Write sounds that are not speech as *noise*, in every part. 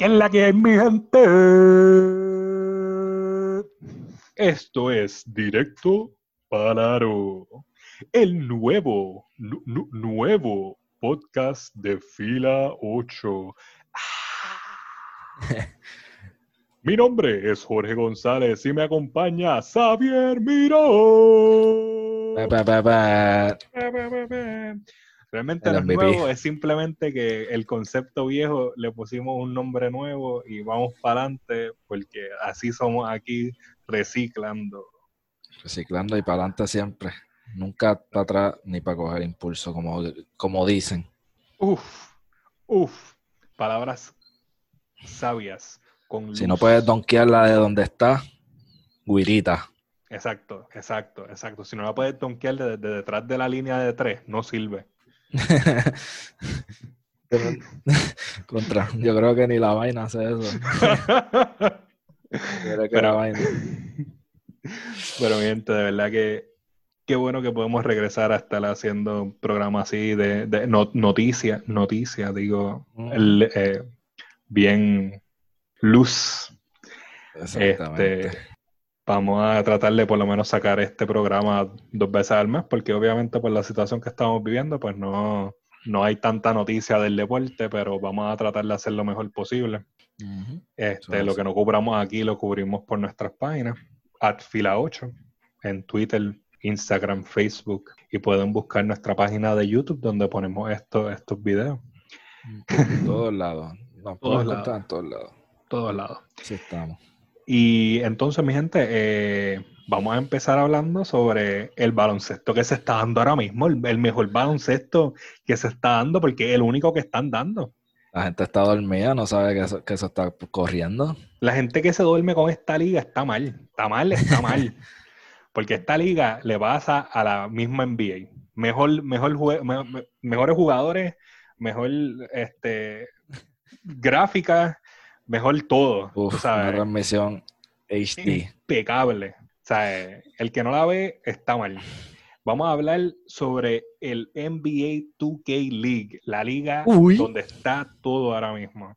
¿Qué es la que hay, mi gente? Esto es Directo Palaro, el nuevo, nu- nu- nuevo podcast de Fila 8. Ah. *laughs* Mi nombre es Jorge González y me acompaña Xavier Miró. Pa, pa, pa, pa. Realmente El no es nuevo, es simplemente que el concepto viejo le pusimos un nombre nuevo y vamos para adelante porque así somos aquí reciclando. Reciclando y para adelante siempre. Nunca para atrás ni para coger impulso, como, como dicen. Uf, uf, palabras sabias con Si no puedes donkearla de donde está, guirita. Exacto, exacto, exacto. Si no la puedes donkear desde de detrás de la línea de tres, no sirve. *laughs* Contra, yo creo que ni la vaina hace eso. *laughs* Pero- vaina. Pero gente, de verdad que qué bueno que podemos regresar a estar haciendo un programa así de, de no- noticias, noticias, digo, el, eh, bien luz. Exactamente. Este, vamos a tratar de por lo menos sacar este programa dos veces al mes, porque obviamente por la situación que estamos viviendo, pues no, no hay tanta noticia del deporte, pero vamos a tratar de hacer lo mejor posible. Este, lo que no cubramos aquí lo cubrimos por nuestras páginas, fila 8 en Twitter, Instagram, Facebook, y pueden buscar nuestra página de YouTube donde ponemos estos, estos videos, En todos lados. Todos en todos lados. todos lados. Sí estamos. Y entonces, mi gente, eh, vamos a empezar hablando sobre el baloncesto que se está dando ahora mismo, el, el mejor baloncesto que se está dando, porque es el único que están dando. La gente está dormida, no sabe que eso, que eso está corriendo. La gente que se duerme con esta liga está mal, está mal, está mal. *laughs* Porque esta liga le pasa a la misma NBA. Mejor, mejor me- mejores jugadores, mejor este, gráfica, mejor todo. Uf, sabes. una transmisión HD. impecable. O sea, eh, el que no la ve está mal. Vamos a hablar sobre el NBA 2K League, la liga Uy. donde está todo ahora mismo.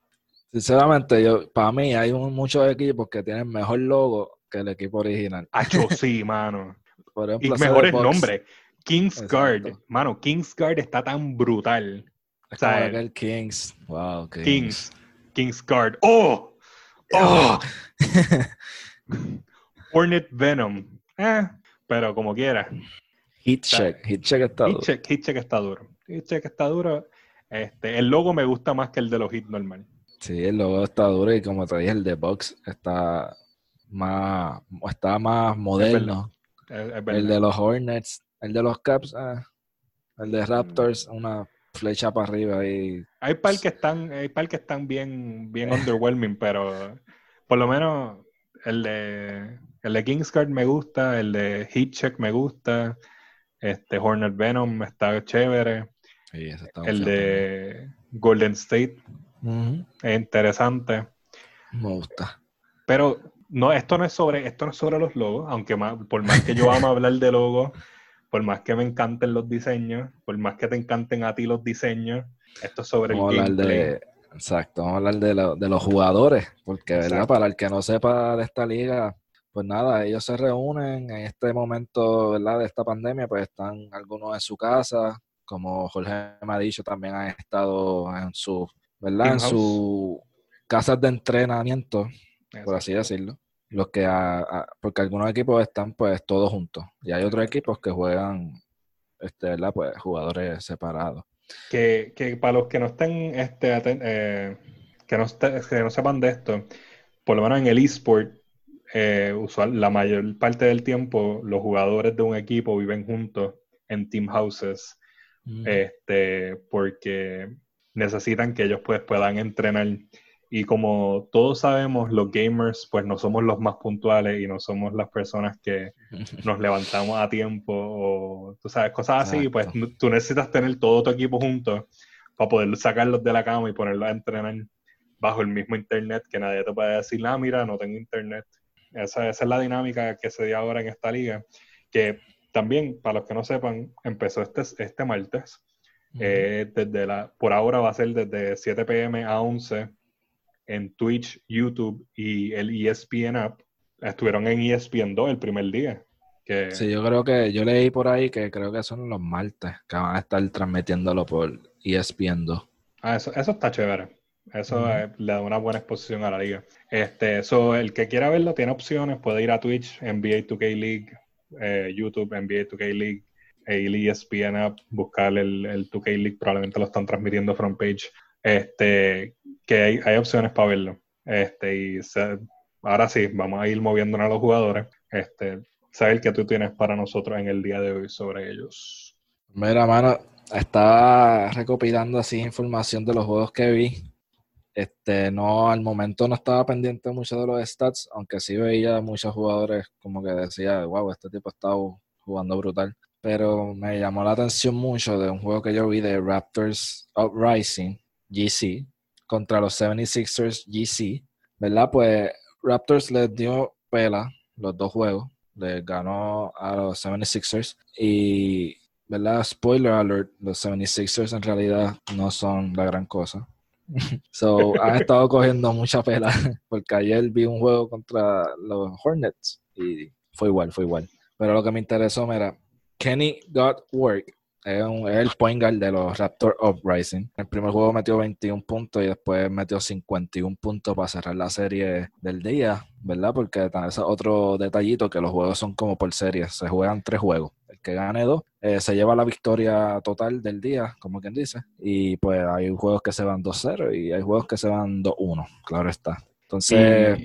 Sinceramente, yo, para mí hay un- muchos equipos que tienen mejor logo que el equipo original. Acho, *laughs* sí, mano. Por Y ejemplo, de mejores nombres. Kingsguard. Exacto. Mano, Kingsguard está tan brutal. Es como aquel Kings. Wow, Kings. Kings. Kingsguard. ¡Oh! ¡Oh! *laughs* Hornet Venom. Eh, pero como quiera. Hit check. Hit check está duro. Hitcheck, Hitcheck está duro. Hitcheck está duro. Este, el logo me gusta más que el de los hits normal. Sí, el logo está duro y como te dije, el de Box está más, está más moderno. Es, es verdad. El de los Hornets, el de los Caps, ah, el de Raptors, una flecha para arriba y Hay par que están, hay par que están bien, bien underwhelming, pero por lo menos el de el de Kingsguard me gusta, el de Hitcheck me gusta, este Hornet Venom está chévere, sí, eso está el de Golden State es interesante. Me gusta. Pero no, esto no es sobre, esto no es sobre los logos, aunque más- por más que yo amo hablar de logos, por más que me encanten los diseños, por más que te encanten a ti los diseños, esto es sobre Vamos el gameplay. de, exacto, vamos a hablar de, lo- de los jugadores, porque ¿verdad? Para el que no sepa de esta liga, pues nada, ellos se reúnen en este momento ¿verdad? de esta pandemia, pues están algunos en su casa, como Jorge me ha dicho, también han estado en su, ¿verdad? En house. su casas de entrenamiento, por así decirlo. Los que a- a- porque algunos equipos están pues todos juntos y hay otros equipos que juegan este, ¿verdad? Pues jugadores separados. Que, que para los que no estén, este, aten- eh, que, no que no sepan de esto, por lo menos en el eSport, eh, usual, la mayor parte del tiempo los jugadores de un equipo viven juntos en team houses, Mm. este, porque necesitan que ellos pues puedan entrenar. Y como todos sabemos, los gamers pues no somos los más puntuales y no somos las personas que *laughs* nos levantamos a tiempo o tú sabes, cosas así, pues Exacto. tú necesitas tener todo tu equipo junto para poder sacarlos de la cama y ponerlos a entrenar bajo el mismo internet que nadie te puede decir, ah, mira, no tengo internet. Esa, esa es la dinámica que se dio ahora en esta liga, que también, para los que no sepan, empezó este, este martes. Eh, desde la, por ahora va a ser desde 7 pm a 11 en Twitch, YouTube y el ESPN app. Estuvieron en ESPN 2 el primer día. Que... Sí, yo creo que yo leí por ahí que creo que son los martes que van a estar transmitiéndolo por ESPN 2. Ah, eso, eso está chévere. Eso le da una buena exposición a la liga. Este, eso, el que quiera verlo tiene opciones, puede ir a Twitch, NBA 2K League, eh, YouTube, NBA 2K League, el ESPN app, buscar el, el 2K League, probablemente lo están transmitiendo front page. Este, que hay, hay opciones para verlo. Este, y ahora sí, vamos a ir moviéndonos a los jugadores. Este, saber qué tú tienes para nosotros en el día de hoy sobre ellos. Mira, mano, estaba recopilando así información de los juegos que vi. Este, no, al momento no estaba pendiente mucho de los stats, aunque sí veía muchos jugadores como que decía, wow, este tipo está jugando brutal. Pero me llamó la atención mucho de un juego que yo vi de Raptors Uprising, GC, contra los 76ers GC, ¿verdad? Pues Raptors les dio pela los dos juegos, les ganó a los 76ers y, ¿verdad? Spoiler alert, los 76ers en realidad no son la gran cosa. *laughs* so, han estado cogiendo mucha pela *laughs* porque ayer vi un juego contra los Hornets y fue igual, fue igual. Pero lo que me interesó, mira, Kenny Got Work es, el point guard de los Raptors Uprising. El primer juego metió 21 puntos y después metió 51 puntos para cerrar la serie del día, ¿verdad? Porque es otro detallito que los juegos son como por serie. Se juegan tres juegos. El que gane dos eh, se lleva la victoria total del día, como quien dice. Y pues hay juegos que se van 2-0 y hay juegos que se van 2-1, claro está. Entonces...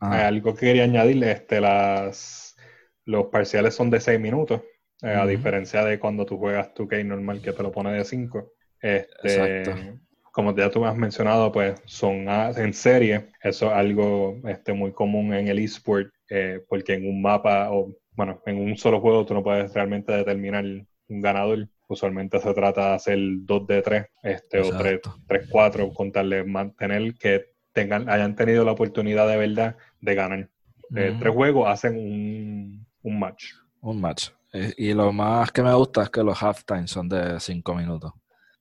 hay algo que quería añadirle, este, las, los parciales son de 6 minutos. Eh, a diferencia de cuando tú juegas 2K normal que te lo pone de 5. Este, como ya tú me has mencionado, pues son en serie. Eso es algo este, muy común en el eSport, eh, porque en un mapa o, bueno, en un solo juego tú no puedes realmente determinar un ganador. Usualmente se trata de hacer 2 de 3 este, o 3-4, contarle mantener que tengan, hayan tenido la oportunidad de verdad de ganar. Eh, tres juegos hacen un, un match. Un match. Eh, y lo más que me gusta es que los halftime son de 5 minutos.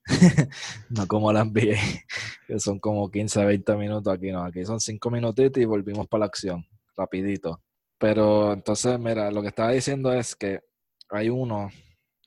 *laughs* no como las *laughs* NBA, que son como 15, 20 minutos aquí, no, aquí son 5 minutitos y volvimos para la acción, rapidito. Pero entonces, mira, lo que estaba diciendo es que hay uno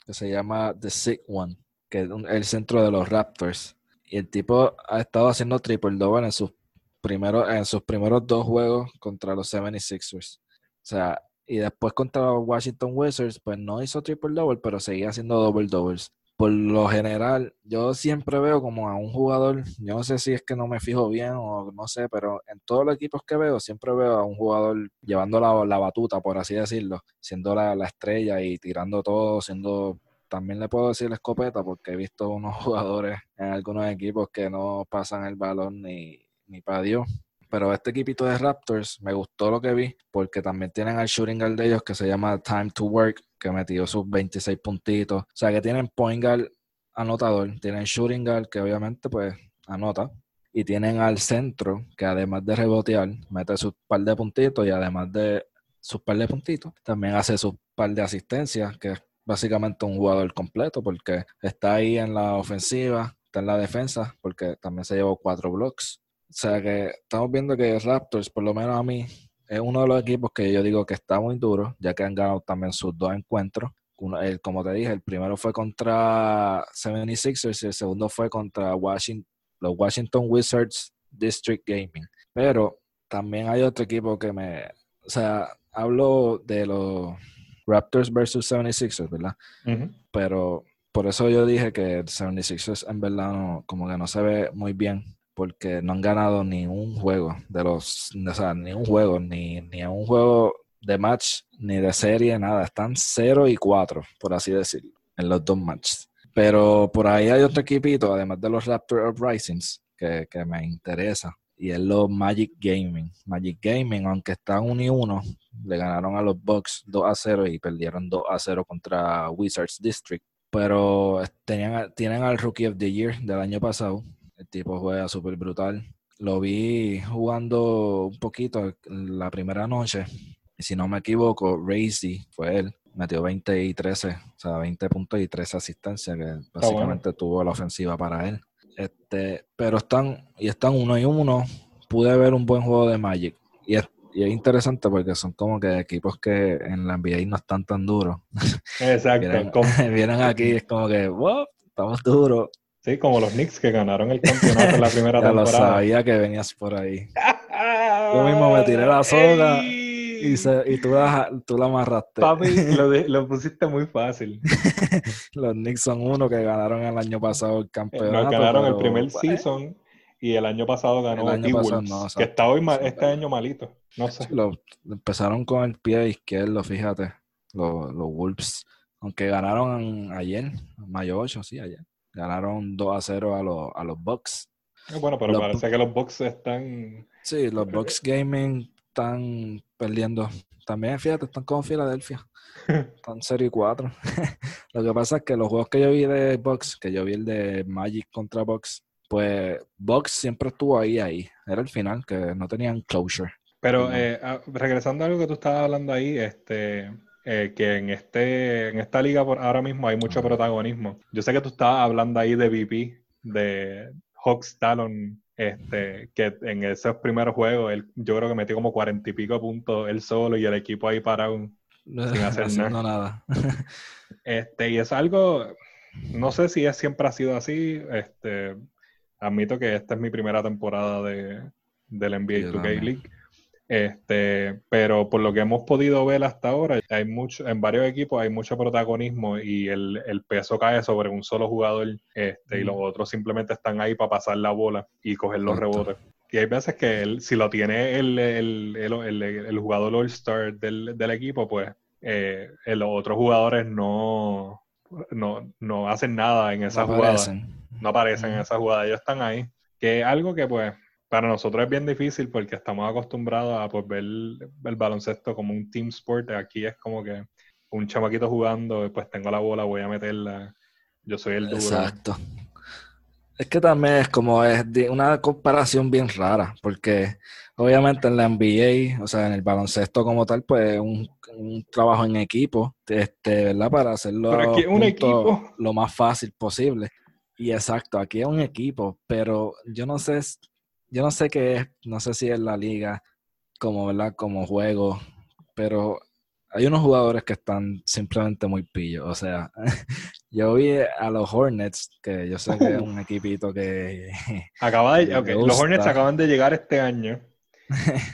que se llama The Sick One, que es el centro de los Raptors. Y el tipo ha estado haciendo triple double en sus primeros, en sus primeros dos juegos contra los 76ers. O sea, y después contra Washington Wizards, pues no hizo triple double, pero seguía haciendo double doubles. Por lo general, yo siempre veo como a un jugador, yo no sé si es que no me fijo bien o no sé, pero en todos los equipos que veo, siempre veo a un jugador llevando la, batuta, por así decirlo, siendo la, la estrella y tirando todo, siendo también le puedo decir la escopeta porque he visto unos *laughs* jugadores en algunos equipos que no pasan el balón ni, ni para Dios. Pero este equipito de Raptors me gustó lo que vi porque también tienen al shooting guard de ellos que se llama Time to Work, que metió sus 26 puntitos. O sea que tienen point guard anotador, tienen shooting guard que obviamente pues anota. Y tienen al centro que además de rebotear, mete sus par de puntitos y además de sus par de puntitos, también hace sus par de asistencias, que es básicamente un jugador completo porque está ahí en la ofensiva, está en la defensa, porque también se llevó cuatro blocks o sea que estamos viendo que Raptors, por lo menos a mí, es uno de los equipos que yo digo que está muy duro, ya que han ganado también sus dos encuentros. el, como te dije, el primero fue contra 76ers y el segundo fue contra Washington, los Washington Wizards District Gaming. Pero también hay otro equipo que me... O sea, hablo de los Raptors versus 76ers, ¿verdad? Pero por eso yo dije que 76ers en verdad no, como que no se ve muy bien porque no han ganado ni un juego de los, o sea, ni un juego, ni, ni un juego de match, ni de serie, nada. Están 0 y 4, por así decirlo, en los dos matches. Pero por ahí hay otro equipito, además de los Raptor Uprisings, que, que me interesa. Y es los Magic Gaming. Magic Gaming, aunque están 1 y 1, le ganaron a los Bucks 2 a 0 y perdieron 2 a 0 contra Wizards District. Pero tenían, tienen al Rookie of the Year del año pasado, el tipo juega súper brutal. Lo vi jugando un poquito la primera noche. Y si no me equivoco, Razy fue él. Metió 20 y 13, o sea, 20 puntos y 13 asistencias, que básicamente tuvo la ofensiva para él. Este, pero están, y están uno y uno. pude ver un buen juego de Magic. Y es, y es interesante porque son como que equipos que en la NBA no están tan duros. *laughs* Exacto. vienen, *laughs* vienen aquí es como que, wow, estamos duros. Sí, como los Knicks que ganaron el campeonato en la primera *laughs* ya temporada. lo sabía que venías por ahí. Yo mismo me tiré la *laughs* soga y, se, y tú, la, tú la amarraste. Papi, lo, de- *laughs* lo pusiste muy fácil. los Knicks son uno que ganaron el año pasado el campeonato. Nos ganaron el primer pues, season y el año pasado ganó El año pasado que está hoy este año malito. No sé. Lo, empezaron con el pie izquierdo, fíjate. Los, los Wolves. Aunque ganaron ayer, mayo 8, sí, ayer. Ganaron 2 a 0 a los, a los Bucks. Bueno, pero Los- parece que los Bucks están... Sí, los Bucks Gaming están perdiendo. También, fíjate, están como Filadelfia. *laughs* Están 0 y 4. *laughs* Lo que pasa es que los juegos que yo vi de Bucks, que yo vi el de Magic contra Bucks, pues Bucks siempre estuvo ahí, ahí. Era el final, que no tenían closure. Pero eh, ah, regresando a algo que tú estabas hablando ahí, este, eh, que en este, en esta liga por ahora mismo hay mucho protagonismo. Yo sé que tú estabas hablando ahí de VP, de Hawks Talon, este, que en esos primeros juegos él, yo creo que metió como cuarenta y pico puntos él solo y el equipo ahí parado. hacer Haciendo nada. *laughs* Este, y es algo, no sé si es, siempre ha sido así. Este, admito que esta es mi primera temporada de, del NBA Yo 2K también. League. Este, pero por lo que hemos podido ver hasta ahora, hay mucho, en varios equipos hay mucho protagonismo y el, el peso cae sobre un solo jugador, este, y los otros simplemente están ahí para pasar la bola y coger los Exacto. rebotes. Y hay veces que él, si lo tiene el, el, el, el- el jugador All-Star del, del equipo, pues eh, los otros jugadores no, no, no hacen nada en esa No jugada. aparecen. No aparecen en esa jugada, ellos están ahí. Que es algo que pues para nosotros es bien difícil porque estamos acostumbrados a pues, ver el, el baloncesto como un team sport. Aquí es como que un chamaquito jugando, pues tengo la bola, voy a meterla. Yo soy el duro. Exacto. Es que también es como es una comparación bien rara, porque obviamente en la NBA, o sea, en el baloncesto como tal, pues un, un trabajo en equipo, este, ¿verdad? Para hacerlo aquí un equipo. lo más fácil posible. Y exacto, aquí es un equipo, pero yo no sé, yo no sé qué es, no sé si es la liga como, ¿verdad? Como juego, pero hay unos jugadores que están simplemente muy pillos. O sea, *laughs* yo vi a los Hornets, que yo sé que es un *laughs* equipito que *laughs* Acaba de, los. Hornets acaban de llegar este año.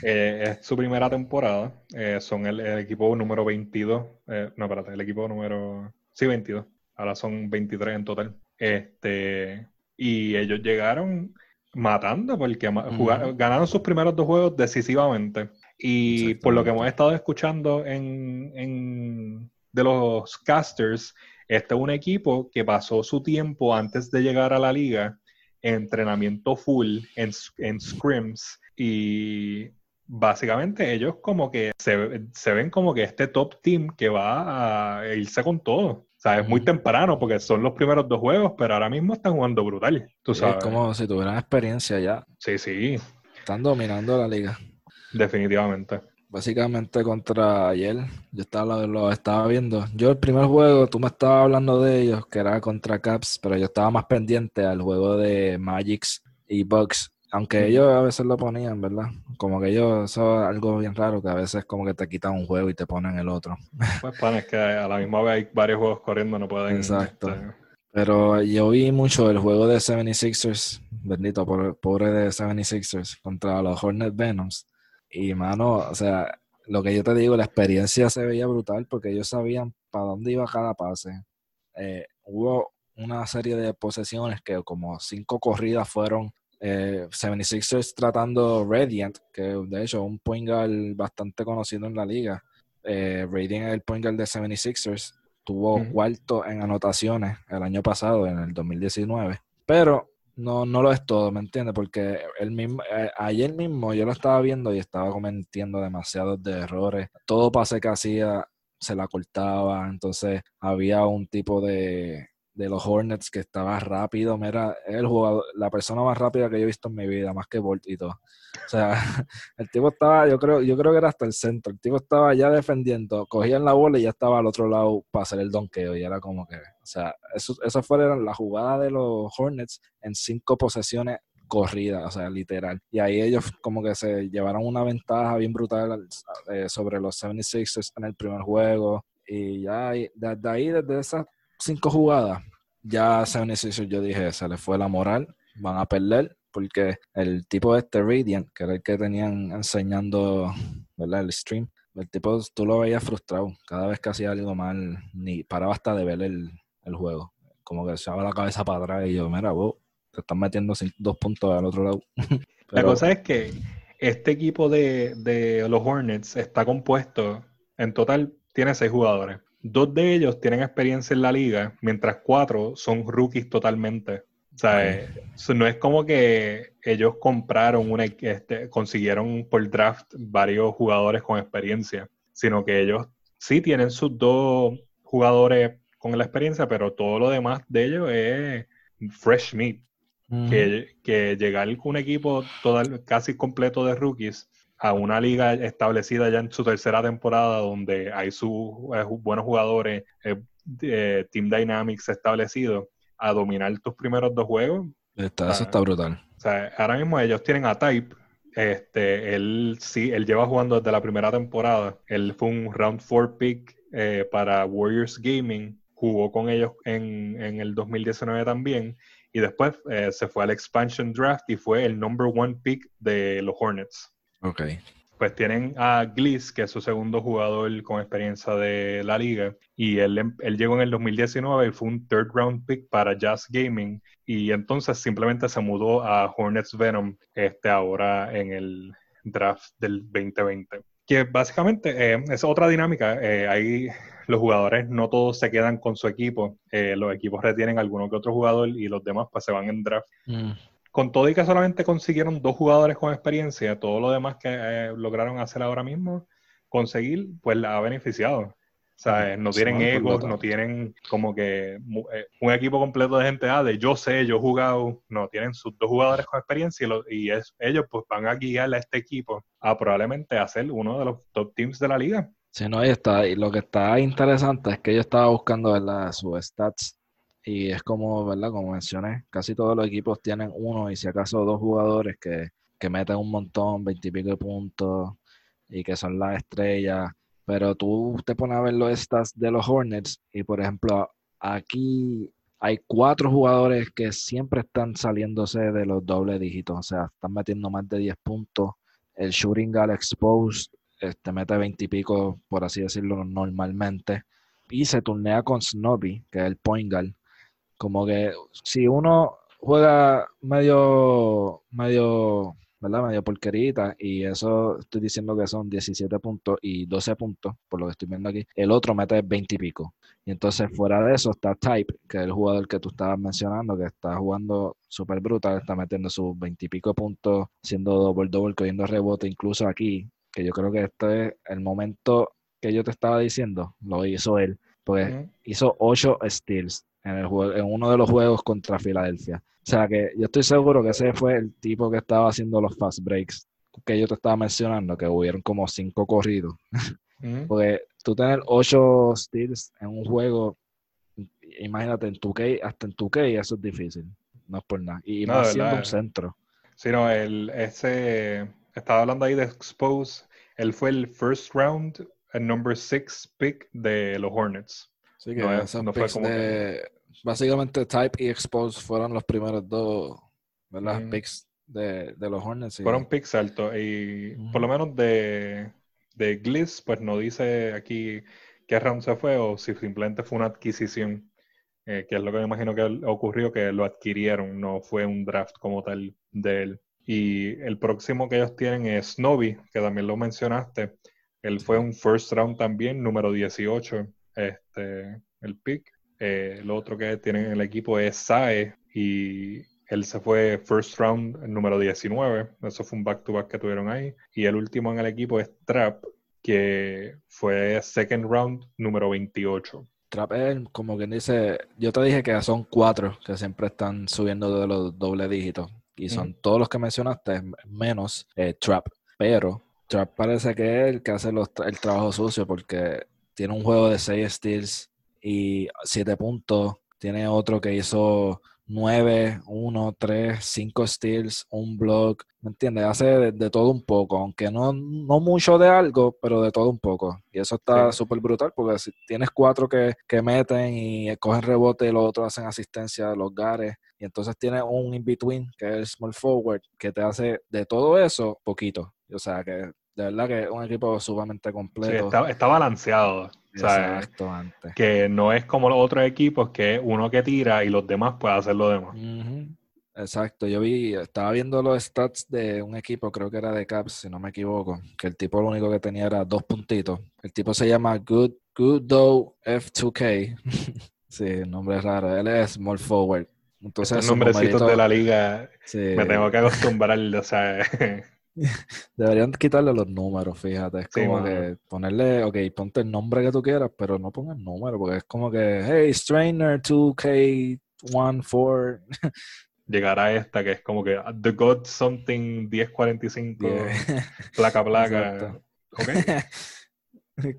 Eh, es su primera temporada. Eh, son el, el equipo número 22. Eh, no, espérate, el equipo número. Sí, 22. Ahora son 23 en total. Este, y ellos llegaron matando porque jugaron- ganaron sus primeros dos juegos decisivamente. Y por lo que hemos estado escuchando en, en- de los casters, este es un equipo que pasó su tiempo antes de llegar a la liga en entrenamiento full, en, en scrims, y básicamente ellos como que se, se ven como que este top team que va a irse con todo. Sea, es muy temprano porque son los primeros dos juegos, pero ahora mismo están jugando brutal. Tú es como si tuvieran experiencia ya. Sí, sí, Están dominando la liga. definitivamente. Básicamente contra ayer, yo estaba, lo, lo estaba viendo. Yo el primer juego, tú me estabas hablando de ellos, que era contra Caps, pero yo estaba más pendiente al juego de Magics y Bucks. Aunque ellos a veces lo ponían, ¿verdad? Como que ellos, eso es algo bien raro, que a veces como que te quitan un juego y te ponen el otro. Pues, pan, es que a la misma vez hay varios juegos corriendo, no pueden. Exacto. este, Pero yo vi mucho el juego de 76ers, bendito, pobre de 76ers, contra los Hornet Venoms. Y mano, o sea, lo que yo te digo, la experiencia se veía brutal porque ellos sabían para dónde iba cada pase. Eh, hubo una serie de posesiones que como cinco corridas fueron eh, 76ers tratando Radiant, que de hecho es un point guard bastante conocido en la liga. Eh, Radiant es el point guard de 76ers. Tuvo cuarto en anotaciones el año pasado, en el 2019. Pero no, no lo es todo, ¿me entiendes? Porque el mismo, eh, ayer mismo yo lo estaba viendo y estaba cometiendo demasiados de errores. Todo pase que hacía se la cortaba. Entonces había un tipo de, de los Hornets que estaba rápido. Mira, el jugador, la persona más rápida que yo he visto en mi vida, más que Bolt y todo. O sea, *laughs* el tipo estaba, yo creo, yo creo que era hasta el centro. El tipo estaba ya defendiendo, cogían la bola y ya estaba al otro lado para hacer el donkeo. Y era como que, o sea, eso, esa fue la jugada de los Hornets en cinco posesiones corrida, o sea, literal. Y ahí ellos como que se llevaron una ventaja bien brutal eh, sobre los 76ers en el primer juego. Y ya desde ahí, desde esas cinco jugadas, ya 76ers yo dije, se les fue la moral, van a perder porque el tipo este Radiant, que era el que tenían enseñando, ¿verdad? El stream, el tipo, tú lo veías frustrado. Cada vez que hacía algo mal, ni paraba hasta de ver el, juego. Como que se daba la cabeza para atrás y yo, mira, vos, te están metiendo dos puntos al otro lado. *laughs* La cosa es que este equipo de, de los Hornets está compuesto, en total, tiene seis jugadores. Dos de ellos tienen experiencia en la liga, mientras cuatro son rookies totalmente. O sea, no es como que ellos compraron una, este, consiguieron por draft varios jugadores con experiencia, sino que ellos sí tienen sus dos jugadores con la experiencia, pero todo lo demás de ellos es fresh meat. que, que, llegar con un equipo total, casi completo de rookies a una liga establecida ya en su tercera temporada, donde hay sus eh, buenos jugadores, eh, eh, Team Dynamics establecido, a dominar tus primeros dos juegos. Está, eso está brutal. O sea, ahora mismo ellos tienen a Type. Este, él sí, él lleva jugando desde la primera temporada. Él fue un round 4 pick para Warriors Gaming. Jugó con ellos en, en el 2019 también. Y después eh, se fue al expansion draft y fue el number one pick de los Hornets. Ok pues tienen a Gliss, que es su segundo jugador con experiencia de la liga, y él, em, él llegó en el 2019 y fue un third round pick para Jazz Gaming, y entonces simplemente se mudó a Hornets Venom este, ahora en el draft del 2020. Que básicamente eh, es otra dinámica. Eh, ahí los jugadores no todos se quedan con su equipo. Eh, los equipos retienen a alguno que otro jugador y los demás pues se van en draft. Mm con todo y que solamente consiguieron dos jugadores con experiencia, todo lo demás que eh, lograron hacer ahora mismo, conseguir, pues la ha beneficiado. O sea, no tienen egos, no tienen como que eh, un equipo completo de gente A de yo sé, yo he jugado, no, tienen sus dos jugadores con experiencia y, es, ellos pues van a guiar a este equipo a probablemente hacer uno de los top teams de la liga. Sí, no, y, está, y lo que está interesante es que yo estaba buscando ¿verdad? sus stats y es como, ¿verdad? Como mencioné, casi todos los equipos tienen uno y si acaso dos jugadores que, meten un montón, veintipico de puntos y que son las estrellas. Pero tú te pones a ver los stats de los Hornets y, por ejemplo, aquí hay cuatro jugadores que siempre están saliéndose de los doble dígitos, o sea, están metiendo más de 10 puntos. El shooting guard exposed este, mete 20 y pico, por así decirlo, normalmente. Y se turnea con Snobby, que es el point guard, como que si uno juega medio, medio, ¿verdad? Medio porquerita y eso estoy diciendo que son 17 puntos y 12 puntos, por lo que estoy viendo aquí, el otro mete 20 y pico. Y entonces fuera de eso está Type, que es el jugador que tú estabas mencionando, que está jugando súper brutal, está metiendo sus 20 y pico puntos, siendo double, cogiendo rebote, incluso aquí, que yo creo que este es el momento que yo te estaba diciendo, lo hizo él, pues hizo 8 steals en, el juego, en uno de los juegos contra Filadelfia. O sea que yo estoy seguro que ese fue el tipo que estaba haciendo los fast breaks que yo te estaba mencionando, que hubieron como cinco corridos. *laughs* Porque tú tener ocho steals en un juego, imagínate en tu K, hasta en tu K, eso es difícil. No es por nada. Y más siendo un centro. Sí, no, el, ese, estaba hablando ahí de Expose. Él fue el first round, el number six pick de los Hornets. Sí, que no, fue como básicamente Type y Expose fueron los primeros dos ¿verdad? picks de, de, los Hornets. Fueron picks altos y por lo menos de, de Gliss, pues no dice aquí qué round se fue o si simplemente fue una adquisición, eh, que es lo que me imagino que ocurrió, que lo adquirieron, no fue un draft como tal de él. Y el próximo que ellos tienen es Snobby, que también lo mencionaste. Él fue un first round también, número 18, este, el pick. Eh, lo otro que tienen en el equipo es Sae y él se fue first round número 19. Eso fue un back-to-back que tuvieron ahí. Y el último en el equipo es Trap, que fue second round número 28. Trap es como quien dice, yo te dije que son cuatro que siempre están subiendo de los doble dígitos. Y son todos los que mencionaste, menos eh, Trap. Pero Trap parece que es el que hace el trabajo sucio porque tiene un juego de 6 steals y 7 puntos. Tiene otro que hizo 9, 1, 3, 5 steals, un block, ¿me entiendes? Hace de, todo un poco, aunque no, no mucho de algo, pero de todo un poco. Y eso está súper brutal porque si tienes cuatro que, que, meten y cogen rebote y los otros hacen asistencia a los gares, y entonces tienes un in-between que es el small forward que te hace de todo eso poquito. O sea que de verdad que es un equipo sumamente completo. Sí, está, balanceado. Exacto, antes. Que no es como los otros equipos que uno que tira y los demás pueden hacer lo demás. Exacto, yo vi, estaba viendo los stats de un equipo, creo que era de Caps, si no me equivoco, que el tipo lo único que tenía era dos puntitos. El tipo se llama Good, Good F2K. *laughs* sí, el nombre es raro. Él es small forward. Entonces, Estos nombrecitos de la liga me tengo que acostumbrar, o sea... *laughs* *laughs* Deberían quitarle los números, fíjate. Es como que ponerle, ok, ponte el nombre que tú quieras, pero no pongas número, porque es como que, hey, Strainer 2K14. *laughs* Llegará esta que es como que The God Something 1045, placa, *laughs* placa. Ok.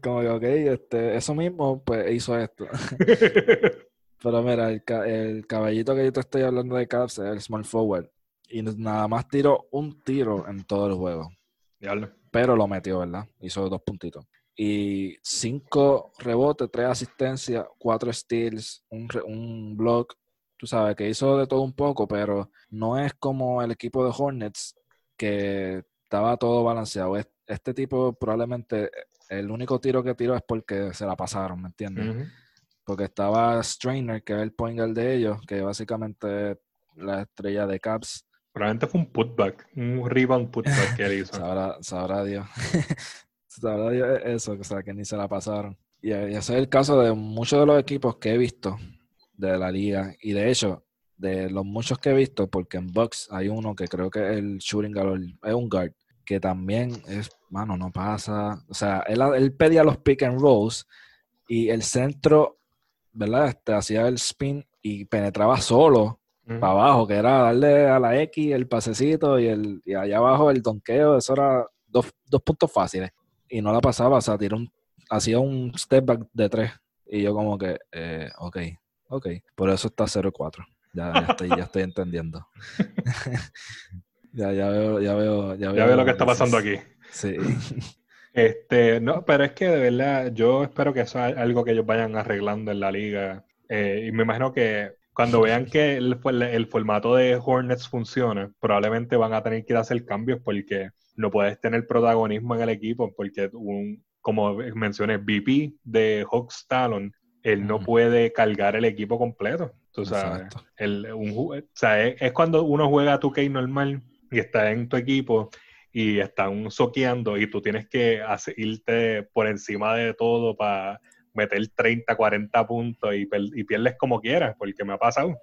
como que, ok, este, eso mismo, pues hizo esto. pero mira, el, el caballito que yo te estoy hablando de Caps es el Small Forward y nada más tiró un tiro en todo el juego. Pero lo metió, ¿verdad? Hizo dos puntitos. Y cinco rebotes, tres asistencias, cuatro steals, un, un block. Tú sabes que hizo de todo un poco, pero no es como el equipo de Hornets que estaba todo balanceado. Este tipo probablemente el único tiro que tiró es porque se la pasaron, ¿me entiendes? Porque estaba Strainer, que es el point guard de ellos, que básicamente la estrella de Caps, Probablemente fue un putback, un rebound putback que él *laughs* hizo. sabrá, sabrá Dios. *laughs* sabrá Dios eso, o sea, que ni se la pasaron. Y, ese es el caso de muchos de los equipos que he visto de la liga. Y de hecho, de los muchos que he visto, porque en Bucks hay uno que creo que es el shooting guard, es un guard, que también es, mano, no pasa. O sea, él, él pedía los pick and rolls y el centro, ¿verdad? Este, hacía el spin y penetraba solo para abajo, que era darle a la X el pasecito y, el, y allá abajo el donqueo, eso era dos, puntos fáciles. Y no la pasaba, o sea, tiró un, hacía un step back de tres. Y yo como que, eh, ok, ok, por eso está 0-4. Ya, ya, estoy, ya estoy entendiendo. *laughs* ya, ya veo, ya veo, ya veo. Ya veo lo que está pasando aquí. Sí. *laughs* Este, no, pero es que de verdad, yo espero que eso es algo que ellos vayan arreglando en la liga. Eh, y me imagino que cuando vean que el, el, formato de Hornets funciona, probablemente van a tener que ir a hacer cambios porque no puedes tener protagonismo en el equipo, porque un, como mencioné, VP de Hawks Talon, él no puede cargar el equipo completo. Tú sabes, el, un, o sea, es, cuando uno juega a tu k normal y está en tu equipo y están soqueando y tú tienes que irte por encima de todo para meter 30, 40 puntos y, pierdes como quieras, porque me ha pasado.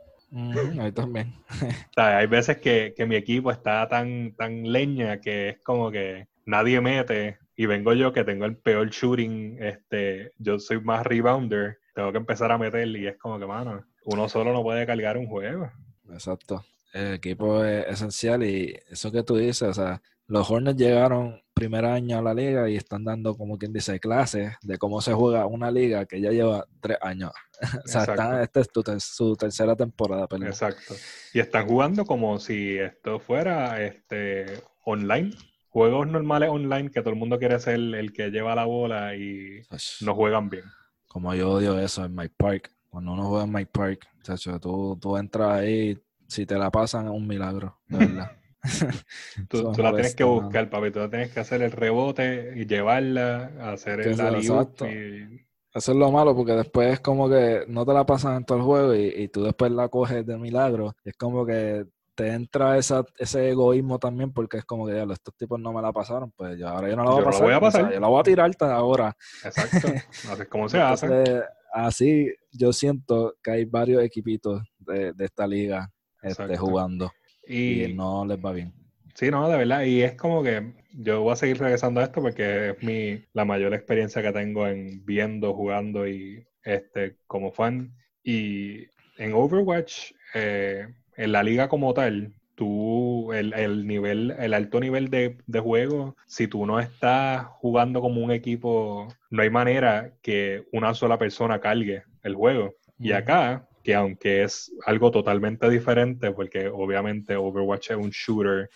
ahí también. *laughs* hay veces que, mi equipo está tan, tan leña que es como que nadie mete y vengo yo que tengo el peor shooting, este, yo soy más rebounder, tengo que empezar a meter y es como que, mano, uno solo no puede cargar un juego. Exacto. El equipo es esencial y eso que tú dices, o sea, los Hornets llegaron primer año a la liga y están dando, como quien dice, clases de cómo se juega una liga que ya lleva tres años. *laughs* o sea, esta es su tercera temporada. Exacto. Y están jugando como si esto fuera este online. Juegos normales online que todo el mundo quiere ser el que lleva la bola y no juegan bien. Como yo odio eso en Mike Park. Cuando uno juega en Mike Park, chacho, tú, tú entras ahí, si te la pasan es un milagro, de *laughs* verdad. *laughs* tú, la tienes que buscar, papi. Tú la tienes que hacer el rebote y llevarla, hacer el y... Eso es lo malo porque después es como que no te la pasan en todo el juego y, tú después la coges de milagro. es como que te entra esa, ese egoísmo también porque es como que ya, estos tipos no me la pasaron, pues yo ahora yo no la voy a pasar. Voy yo la voy a tirar ahora. Exacto. Así es como se hace. Así yo siento que hay varios equipitos de, esta liga este, jugando. Y, no les va bien. Sí, no, de verdad. Y es como que yo voy a seguir regresando a esto porque es mi, la mayor experiencia que tengo en viendo, jugando y este como fan. Y en Overwatch, eh, en la liga como tal, tú, el, el nivel, el alto nivel de, de, juego, si tú no estás jugando como un equipo, no hay manera que una sola persona cargue el juego. Y acá, que aunque es algo totalmente diferente, porque obviamente Overwatch es un shooter,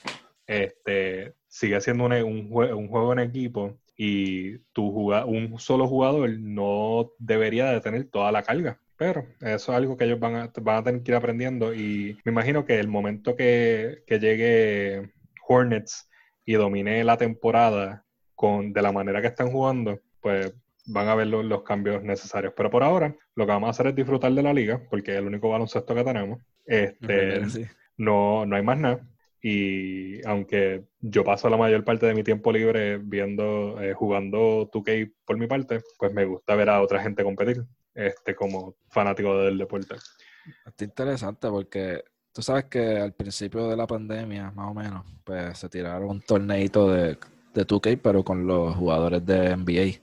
este, sigue siendo un, un, juego en equipo y tu un solo jugador no debería de tener toda la carga. Pero eso es algo que ellos van a, van a tener que ir aprendiendo y me imagino que el momento que, que llegue Hornets y domine la temporada con, de la manera que están jugando, pues van a ver los, cambios necesarios. Pero por ahora, lo que vamos a hacer es disfrutar de la liga, porque es el único baloncesto que tenemos. Este, no, no hay más nada. Y aunque yo paso la mayor parte de mi tiempo libre viendo, eh, jugando 2K por mi parte, pues me gusta ver a otra gente competir, este, como fanático del deporte. Está interesante porque tú sabes que al principio de la pandemia, más o menos, pues se tiraron un torneito de de 2K, pero con los jugadores de NBA.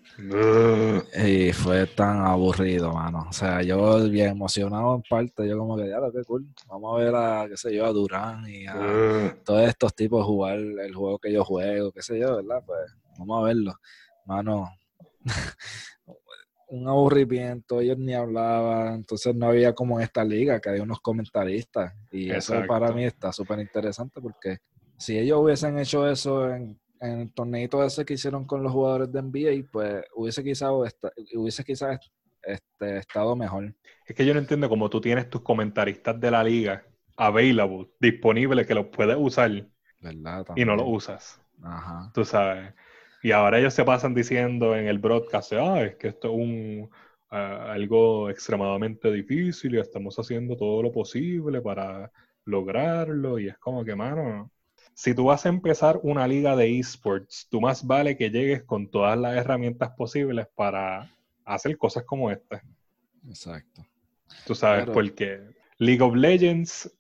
y fue tan aburrido, mano. O sea, yo bien emocionado en parte, yo como que, ya, qué cool. Vamos a ver a, qué sé yo, a Durán y a todos estos tipos jugar el juego que yo juego, qué sé yo, ¿verdad? Pues vamos a verlo. Mano, *laughs* un aburrimiento, ellos ni hablaban, entonces no había como en esta liga que hay unos comentaristas y eso para mí está súper interesante porque si ellos hubiesen hecho eso en en el torneito ese que hicieron con los jugadores de NBA, pues hubiese quizás hubiese quizás este, estado mejor. Es que yo no entiendo cómo tú tienes tus comentaristas de la liga available, disponibles, que los puedes usar y no los usas. Ajá. Tú sabes. Y ahora ellos se pasan diciendo en el broadcast, ah, es que esto es un ah, algo extremadamente difícil y estamos haciendo todo lo posible para lograrlo. Y es como que, mano, si tú vas a empezar una liga de esports, tú más vale que llegues con todas las herramientas posibles para hacer cosas como esta. Exacto. Tú sabes, porque League of Legends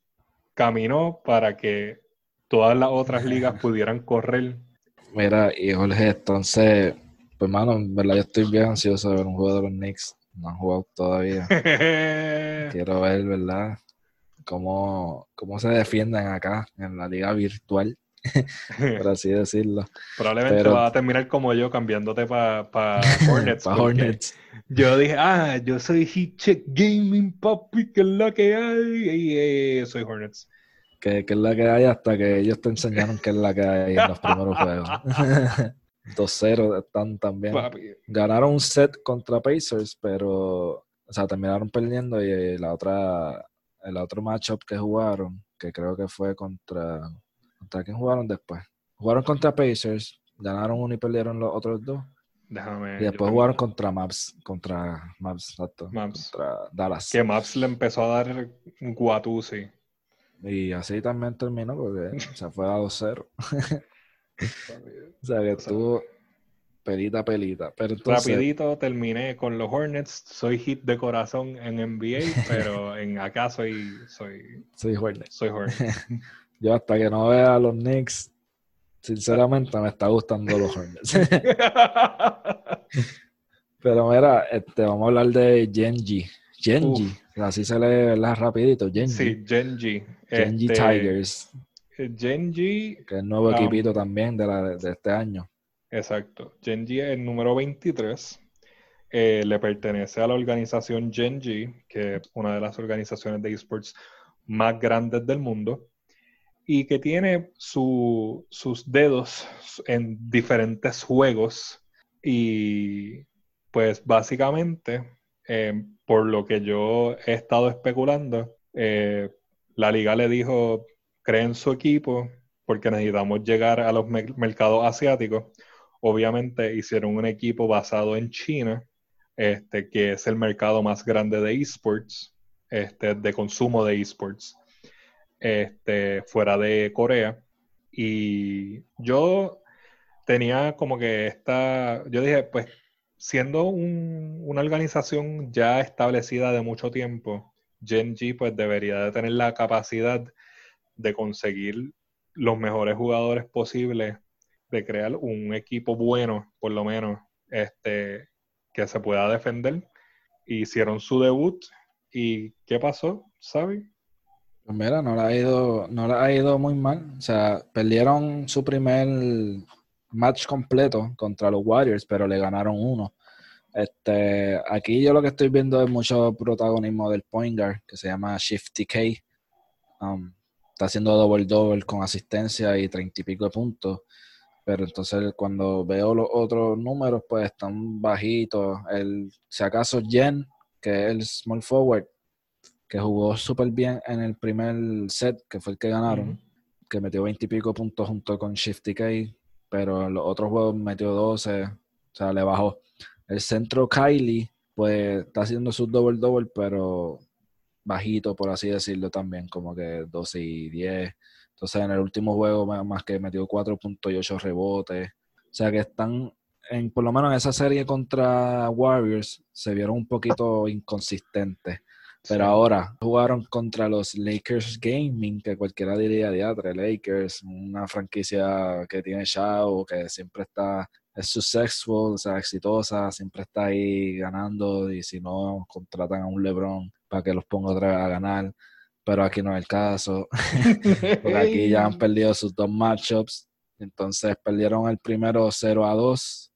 caminó para que todas las otras *laughs* ligas pudieran correr. Mira, y Jorge, entonces, pues mano, en verdad yo estoy bien ansioso de ver un juego de los Knicks. No han jugado todavía. *laughs* Quiero ver, ¿verdad? Cómo, cómo se defienden acá en la liga virtual, *laughs* por así decirlo. Probablemente va a terminar como yo cambiándote para *laughs* Hornets. Hornets. Yo dije, ah, yo soy Check Gaming, papi, que es la que hay. Y eh, soy Hornets. Que, es la que hay hasta que ellos te enseñaron que es la que hay en los primeros juegos. *laughs* 2-0 están también. Ganaron un set contra Pacers, pero, o sea, terminaron perdiendo y la otra el otro matchup que jugaron, que creo que fue contra. ¿Contra quién jugaron después? Jugaron contra Pacers, ganaron uno y perdieron los otros dos. Déjame. Y después jugaron contra Maps, contra Maps, exacto. Maps. Contra Dallas. Que Maps le empezó a dar un guatusi. Y así también terminó porque se fue a 2-0. *laughs* o sea que estuvo pelita, pelita. Pero Rapidito terminé con los Hornets. Soy hit de corazón en NBA, *laughs* pero en acá soy, soy, soy Hornets. Soy Hornets. *laughs* Yo hasta que no vea a los Knicks, sinceramente me está gustando los Hornets. *laughs* pero mira, este, vamos a hablar de Genji. Genji, así se lee ¿verdad? rapidito. Genji. Sí, Genji. Genji este, Tigers. Genji. Que es el nuevo um, equipito también de, la, de este año. Exacto. Genji es el número 23. Eh, le pertenece a la organización Genji, que es una de las organizaciones de esports más grandes del mundo, y que tiene sus dedos en diferentes juegos. Y pues básicamente, eh, por lo que yo he estado especulando, eh, la liga le dijo, creen su equipo porque necesitamos llegar a los mercados asiáticos obviamente hicieron un equipo basado en China, este, que es el mercado más grande de esports, este, de consumo de esports, este, fuera de Corea. Y yo tenía como que esta, yo dije, pues siendo una organización ya establecida de mucho tiempo, Genji pues debería de tener la capacidad de conseguir los mejores jugadores posibles de crear un equipo bueno, por lo menos, este, que se pueda defender. Hicieron su debut y ¿qué pasó? ¿Sabes? Pues mira, no le ha ido, no le ha ido muy mal. O sea, perdieron su primer match completo contra los Warriors, pero le ganaron uno. Este, aquí yo lo que estoy viendo es mucho protagonismo del point guard, que se llama Shifty K. Um, está haciendo double double con asistencia y treinta y pico de puntos. Pero entonces cuando veo los otros números, pues están bajitos. El, si acaso Jen, que es el small forward, que jugó súper bien en el primer set, que fue el que ganaron, que metió 20 y pico puntos junto con Shifty K, pero en los otros juegos metió 12, o sea, le bajó. El centro Kylie, pues está haciendo su double-double, pero bajito, por así decirlo también, como que 12 y 10. Entonces, en el último juego, más que metió 4.8 rebotes. O sea, que están, en, por lo menos en esa serie contra Warriors, se vieron un poquito inconsistentes. Pero ahora jugaron contra los Lakers Gaming, que cualquiera diría diatre, Lakers, una franquicia que tiene Shao, que siempre está, es successful, o sea, exitosa, siempre está ahí ganando y si no, contratan a un LeBron para que los ponga otra vez a ganar. Pero aquí no es el caso, *laughs* porque aquí ya han *laughs* perdido sus dos matchups, entonces perdieron el primero 0 a 2.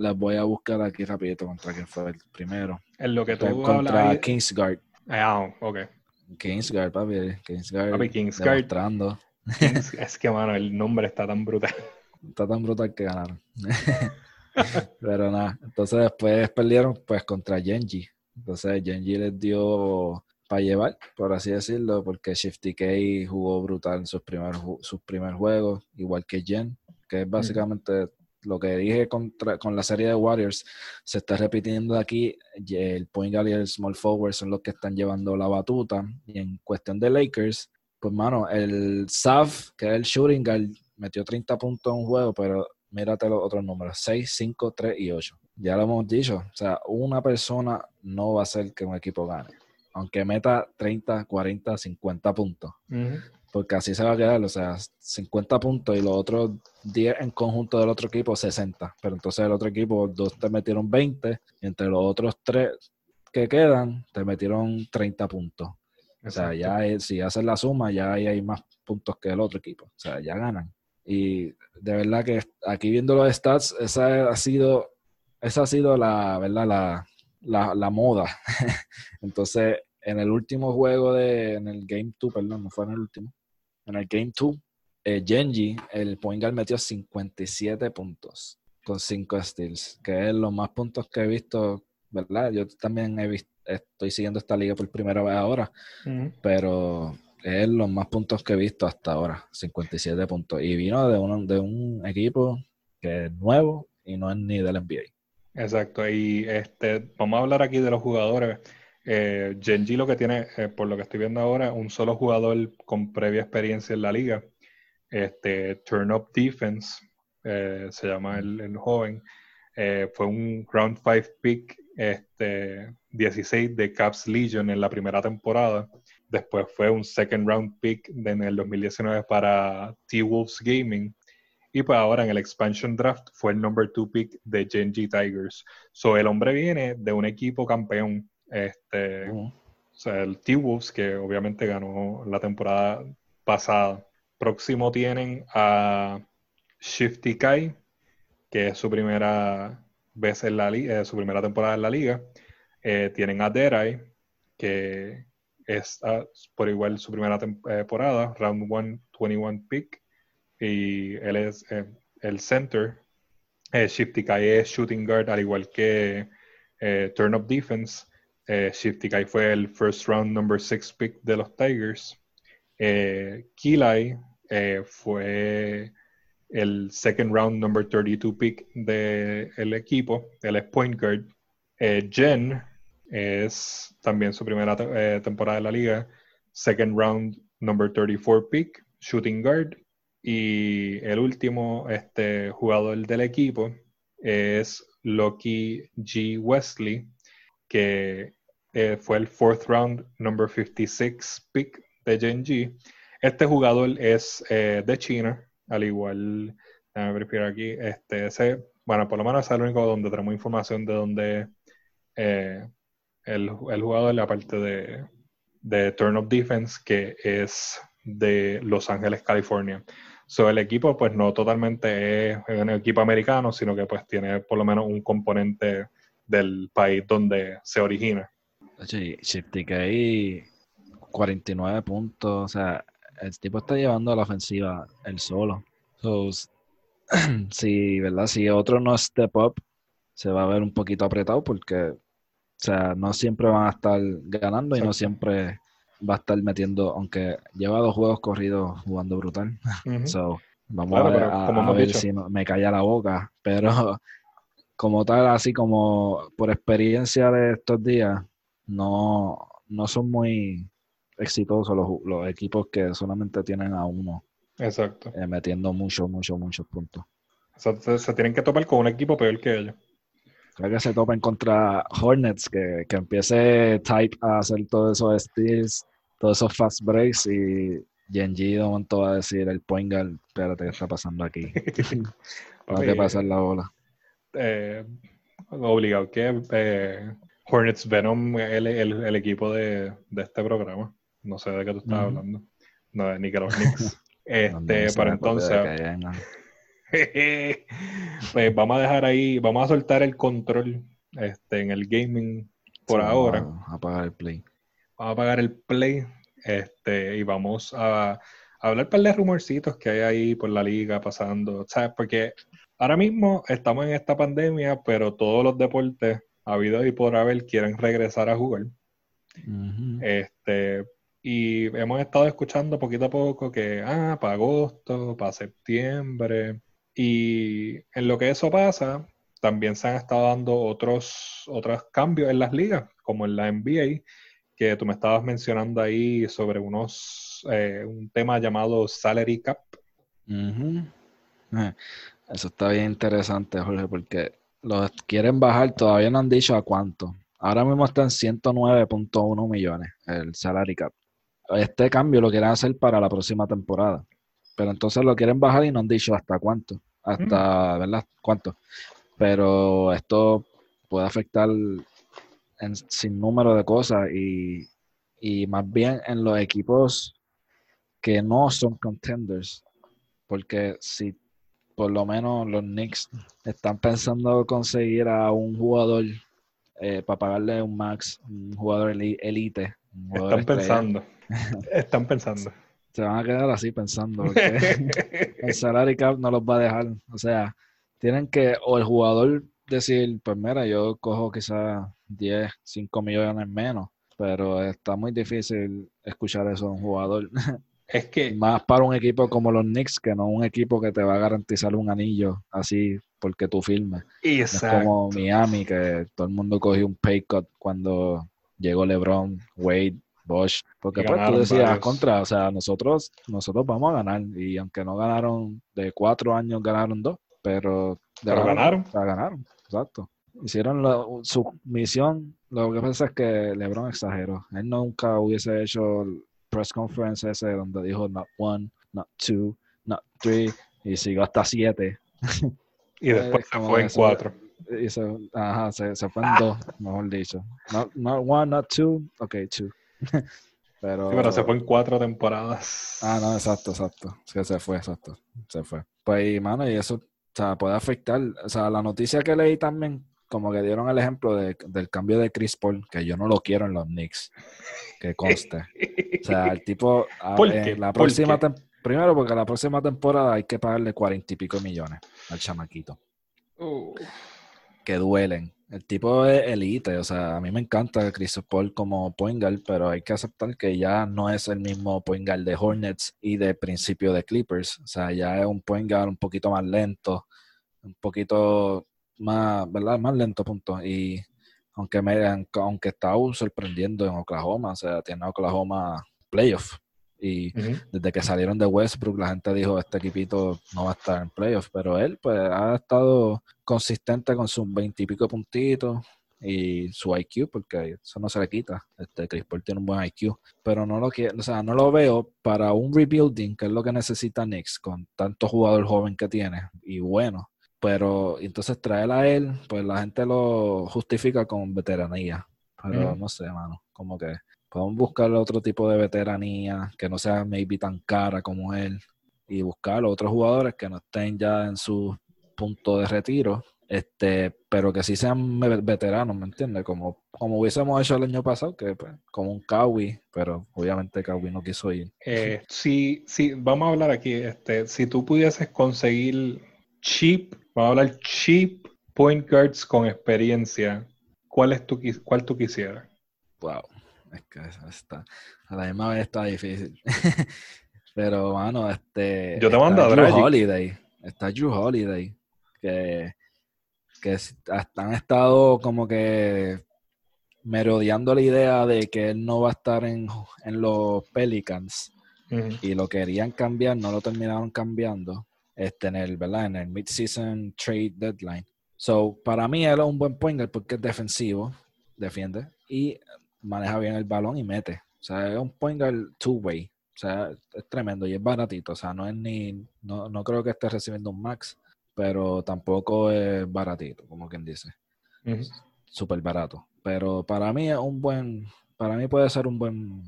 Les voy a buscar aquí rapidito contra quién fue el primero. En lo que tú contra Kingsguard. Ah, ok. Kingsguard, papi. Kingsguard. Papi, Kingsguard. *laughs* es que, mano, el nombre está tan brutal. Está tan brutal que ganaron. Pero nada, entonces después perdieron pues contra Genji. Entonces Genji les dio para llevar, por así decirlo, porque Shifty K jugó brutal en sus primeros sus primer juegos, igual que Jen, que es básicamente lo que dije contra, con la serie de Warriors se está repitiendo aquí. El point guard y el small forward son los que están llevando la batuta. Y en cuestión de Lakers, pues mano, el Saf, que es el shooting guard, metió 30 puntos en un juego, pero mírate los otros números: 6, 5, 3 y 8. Ya lo hemos dicho. O sea, una persona no va a hacer que un equipo gane. Aunque meta 30, 40, 50 puntos porque así se va a quedar, o sea, 50 puntos y los otros 10 en conjunto del otro equipo 60. Pero entonces el otro equipo, dos te metieron 20 y entre los otros tres que quedan te metieron 30 puntos. O sea, ya si haces la suma, ya hay más puntos que el otro equipo. O sea, ya ganan. Y de verdad que aquí viendo los stats, esa ha sido, esa ha sido la, ¿verdad? La, la, la moda. *laughs* Entonces, en el último juego de, en el Game 2, perdón, no fue en el último, en el Game 2, eh, Genji, el point guard metió 57 puntos con 5 steals, que es los más puntos que he visto, ¿verdad? Yo también he visto, estoy siguiendo esta liga por primera vez ahora, pero es los más puntos que he visto hasta ahora, 57 puntos. Y vino de un, de un equipo que es nuevo y no es ni del NBA. Exacto, y este, vamos a hablar aquí de los jugadores eh, Genji lo que tiene, eh, por lo que estoy viendo ahora, un solo jugador con previa experiencia en la liga. Este, Turn Up Defense, eh, se llama el, joven. Eh, fue un round 5 pick este, 16 de Caps Legion en la primera temporada. Después fue un second round pick en el 2019 para T-Wolves Gaming. Y pues ahora en el expansion draft fue el number 2 pick de Genji Tigers. So el hombre viene de un equipo campeón este, O sea, el T-Wolves, que obviamente ganó la temporada pasada. Próximo tienen a Shifty Kai, que es su primera vez en la liga, eh, su primera temporada en la liga. Eh, tienen a Derai, que es ah, por igual su primera temporada, round 1, 21 pick. Y él es eh, el center. Shifty Kai es shooting guard, al igual que turn up defense. Eh, Shifty Kai fue el first round number six pick de los Tigers. Eh, Kilai eh, fue el second round number 32 pick del equipo. Él es point guard. Eh, Jen es también su primera temporada en la liga. Second round number 34 pick, shooting guard. Y el último este, jugador del equipo es Loki G. Wesley, que eh, fue el fourth round, number 56 pick de Genji. Este jugador es eh, de China, al igual, déjame aquí, este, ese, bueno, por lo menos es el único donde tenemos información de donde eh, el, el, jugador, la parte de, de Turn of Defense, que es de Los Ángeles, California. So, el equipo, pues no totalmente es un equipo americano, sino que pues tiene por lo menos un componente del país donde se origina. Sí, ahí 49 puntos, o sea, el tipo está llevando a la ofensiva él solo. So, *clears throat* si, ¿verdad? Si otro no step up, se va a ver un poquito apretado porque, o sea, no siempre van a estar ganando y no siempre va a estar metiendo, aunque lleva dos juegos corridos jugando brutal. so, vamos a, ver si me calla la boca, pero *laughs* como tal, así como por experiencia de estos días, no, no son muy exitosos los, los equipos que solamente tienen a uno. Exacto. Eh, metiendo muchos, muchos, muchos puntos. se, se, tienen que topar con un equipo peor que ellos. Creo que se topen contra Hornets, que, que empiece Type a hacer todos esos steals, todos esos fast breaks y Genji de momento va a decir el point guard, espérate, ¿qué está pasando aquí? *laughs* Tengo que pasar la bola. Eh, obligado que eh, Hornets Venom el, el, el equipo de, de, este programa. No sé de qué tú estás hablando. No, ni *laughs* que los Knicks. Este, para entonces. pues vamos a dejar ahí, vamos a soltar el control este, en el gaming por ahora. Vamos a apagar el play. Vamos a apagar el play este, y vamos a, hablar un par de rumorcitos que hay ahí por la liga pasando. ¿Sabes? Porque ahora mismo estamos en esta pandemia, pero todos los deportes habido y por haber quieren regresar a jugar. Este, y hemos estado escuchando poquito a poco que, ah, para agosto, para septiembre. Y en lo que eso pasa, también se han estado dando otros, otros cambios en las ligas, como en la NBA, que tú me estabas mencionando ahí sobre unos, eh, un tema llamado salary cap. Eh, eso está bien interesante, Jorge, porque los quieren bajar, todavía no han dicho a cuánto. Ahora mismo está en 109.1 millones el salary cap este cambio lo quieren hacer para la próxima temporada. Pero entonces lo quieren bajar y no han dicho hasta cuánto. Hasta, mm. ¿verdad? ¿Cuánto? Pero esto puede afectar en sin número de cosas y, y más bien en los equipos que no son contenders. Porque si por lo menos los Knicks están pensando conseguir a un jugador eh, para pagarle un max, un jugador elite. están pensando. *laughs* Están pensando. Se van a quedar así pensando. *laughs* el salary cap no los va a dejar. O sea, tienen que, o el jugador decir, pues mira, yo cojo quizás 10, 5 millones menos, pero está muy difícil escuchar eso de un jugador. *laughs* Es que. Más para un equipo como los Knicks, que no un equipo que te va a garantizar un anillo así porque tú firmes. Es como Miami, que todo el mundo cogió un pay cut cuando llegó LeBron, Wade, Bosch, porque pues tú decías contra, o sea, nosotros, nosotros vamos a ganar y aunque no ganaron de cuatro años, ganaron dos, pero, pero ganaron. Ganaron, exacto. Hicieron su misión, lo que pasa es que LeBron exageró, él nunca hubiese hecho press conference ese donde dijo not one, not two, not three y siguió hasta siete. *laughs* Y después se fue en cuatro. Y se, ajá, se, se fue en dos, mejor dicho. Not, not one, not two, ok, two. *laughs* pero, pero se fue en cuatro temporadas. Ah, no, exacto, exacto. Sí, se fue, exacto. Se fue. Pues, mano, y eso o sea, puede afectar. O sea, la noticia que leí también, como que dieron el ejemplo de, del cambio de Chris Paul, que yo no lo quiero en los Knicks, que conste. o sea, el tipo, la próxima primero porque la próxima temporada hay que pagarle cuarenta y pico millones al chamaquito. Uh. Que duelen. El tipo es elite, o sea, a mí me encanta Chris Paul como point guard, pero hay que aceptar que ya no es el mismo point guard de Hornets y de principio de Clippers, o sea, ya es un point guard un poquito más lento, un poquito más, ¿verdad? Más lento, punto. Y aunque me aunque está sorprendiendo en Oklahoma, o sea, tiene Oklahoma playoff. Y desde que salieron de Westbrook, la gente dijo, este equipito no va a estar en playoffs, pero él pues ha estado consistente con sus veintipico puntitos y su IQ, porque eso no se le quita. Este Chris Paul tiene un buen IQ, pero no lo quiero, o sea, no lo veo para un rebuilding, que es lo que necesita Knicks, con tanto jugador joven que tiene y bueno. Pero entonces traer a él, pues la gente lo justifica con veteranía. Pero no sé, mano, como que Podemos buscar otro tipo de veteranía que no sea maybe tan cara como él y buscar otros jugadores que no estén ya en su punto de retiro este, pero que sí sean veteranos, ¿me entiendes? Como, como hubiésemos hecho el año pasado, que pues, como un Kawi, pero obviamente Kawi no quiso ir. Eh, sí, sí, vamos a hablar aquí, este, si tú pudieses conseguir cheap, vamos a hablar cheap point guards con experiencia, ¿cuál es tu, cuál tú quisieras? Wow, es que está, a la misma vez está difícil. *laughs* pero, bueno, este... Yo te mando a Drew Holiday, está Drew Holiday, que que han estado como que merodeando la idea de que él no va a estar en, los Pelicans y lo querían cambiar, no lo terminaron cambiando este, en el, ¿verdad? En el mid-season trade deadline. So, para mí él es un buen point porque es defensivo, defiende y maneja bien el balón y mete. O sea, es un point two-way. O sea, es tremendo y es baratito. O sea, no es ni, no, no creo que esté recibiendo un max pero tampoco es baratito, como quien dice. Súper barato. Pero para mí es un buen, para mí puede ser un buen,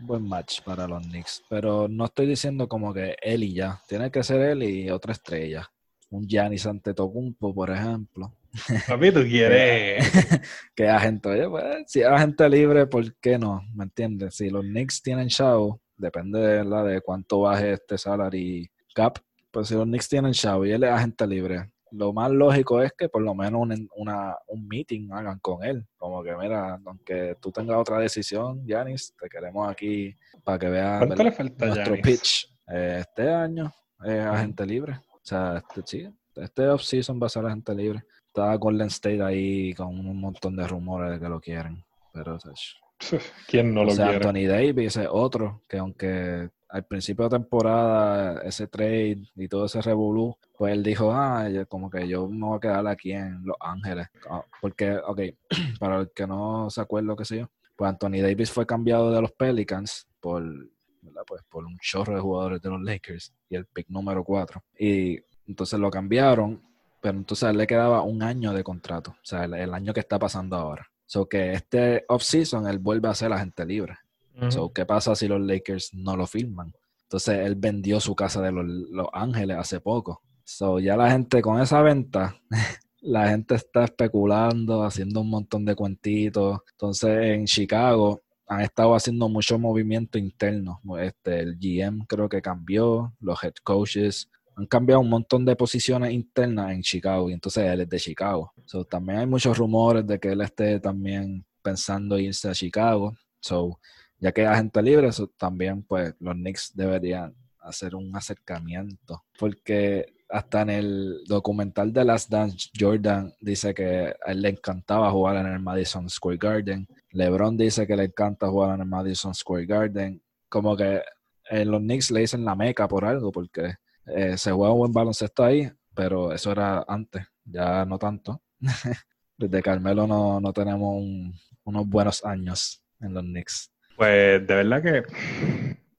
buen match para los Knicks. Pero no estoy diciendo como que él y ya. Tiene que ser él y otra estrella. Un Giannis Antetokounmpo, por ejemplo. Papi, tú quieres *laughs* que agente, oye, pues, si es agente libre, ¿por qué no? ¿Me entiendes? Si los Knicks tienen show, depende de, la de cuánto baje este salary cap, pues si los Knicks tienen chavo y él es agente libre, lo más lógico es que por lo menos un, una, un meeting hagan con él. Como que, mira, aunque tú tengas otra decisión, Yanis, te queremos aquí para que veas nuestro pitch. Eh, este año es agente libre. O sea, este, sí, este off-season va a ser agente libre. Está Golden State ahí con un montón de rumores de que lo quieren. Pero, o sea, *laughs* ¿quién no lo quiere? Anthony Davis es otro que aunque al principio de temporada, ese trade y todo ese revolú, pues él dijo, ah, como que yo me voy a quedar aquí en Los Ángeles. Ah, porque, ok, *clears throat* para el que no se acuerda, qué sé yo, pues Anthony Davis fue cambiado de los Pelicans por, Pues por un chorro de jugadores de los Lakers y el pick número 4. Y entonces lo cambiaron, pero entonces a él le quedaba un año de contrato, o sea, el, año que está pasando ahora. So que este offseason él vuelve a ser agente libre. ¿Qué pasa si los Lakers no lo firman? Entonces él vendió su casa de los, Ángeles hace poco. So, ya la gente con esa venta, *laughs* la gente está especulando, haciendo un montón de cuentitos. Entonces en Chicago han estado haciendo mucho movimiento interno. Este, el GM creo que cambió, los head coaches han cambiado un montón de posiciones internas en Chicago y entonces él es de Chicago. So, también hay muchos rumores de que él esté también pensando irse a Chicago. So, ya que agente libre, también pues los Knicks deberían hacer un acercamiento, porque hasta en el documental de Last Dance, Jordan dice que a él le encantaba jugar en el Madison Square Garden. LeBron dice que le encanta jugar en el Madison Square Garden. Como que en los Knicks le dicen la meca por algo, porque eh, se juega un buen baloncesto ahí, pero eso era antes, ya no tanto. *laughs* Desde Carmelo no, no tenemos unos buenos años en los Knicks. Pues de verdad que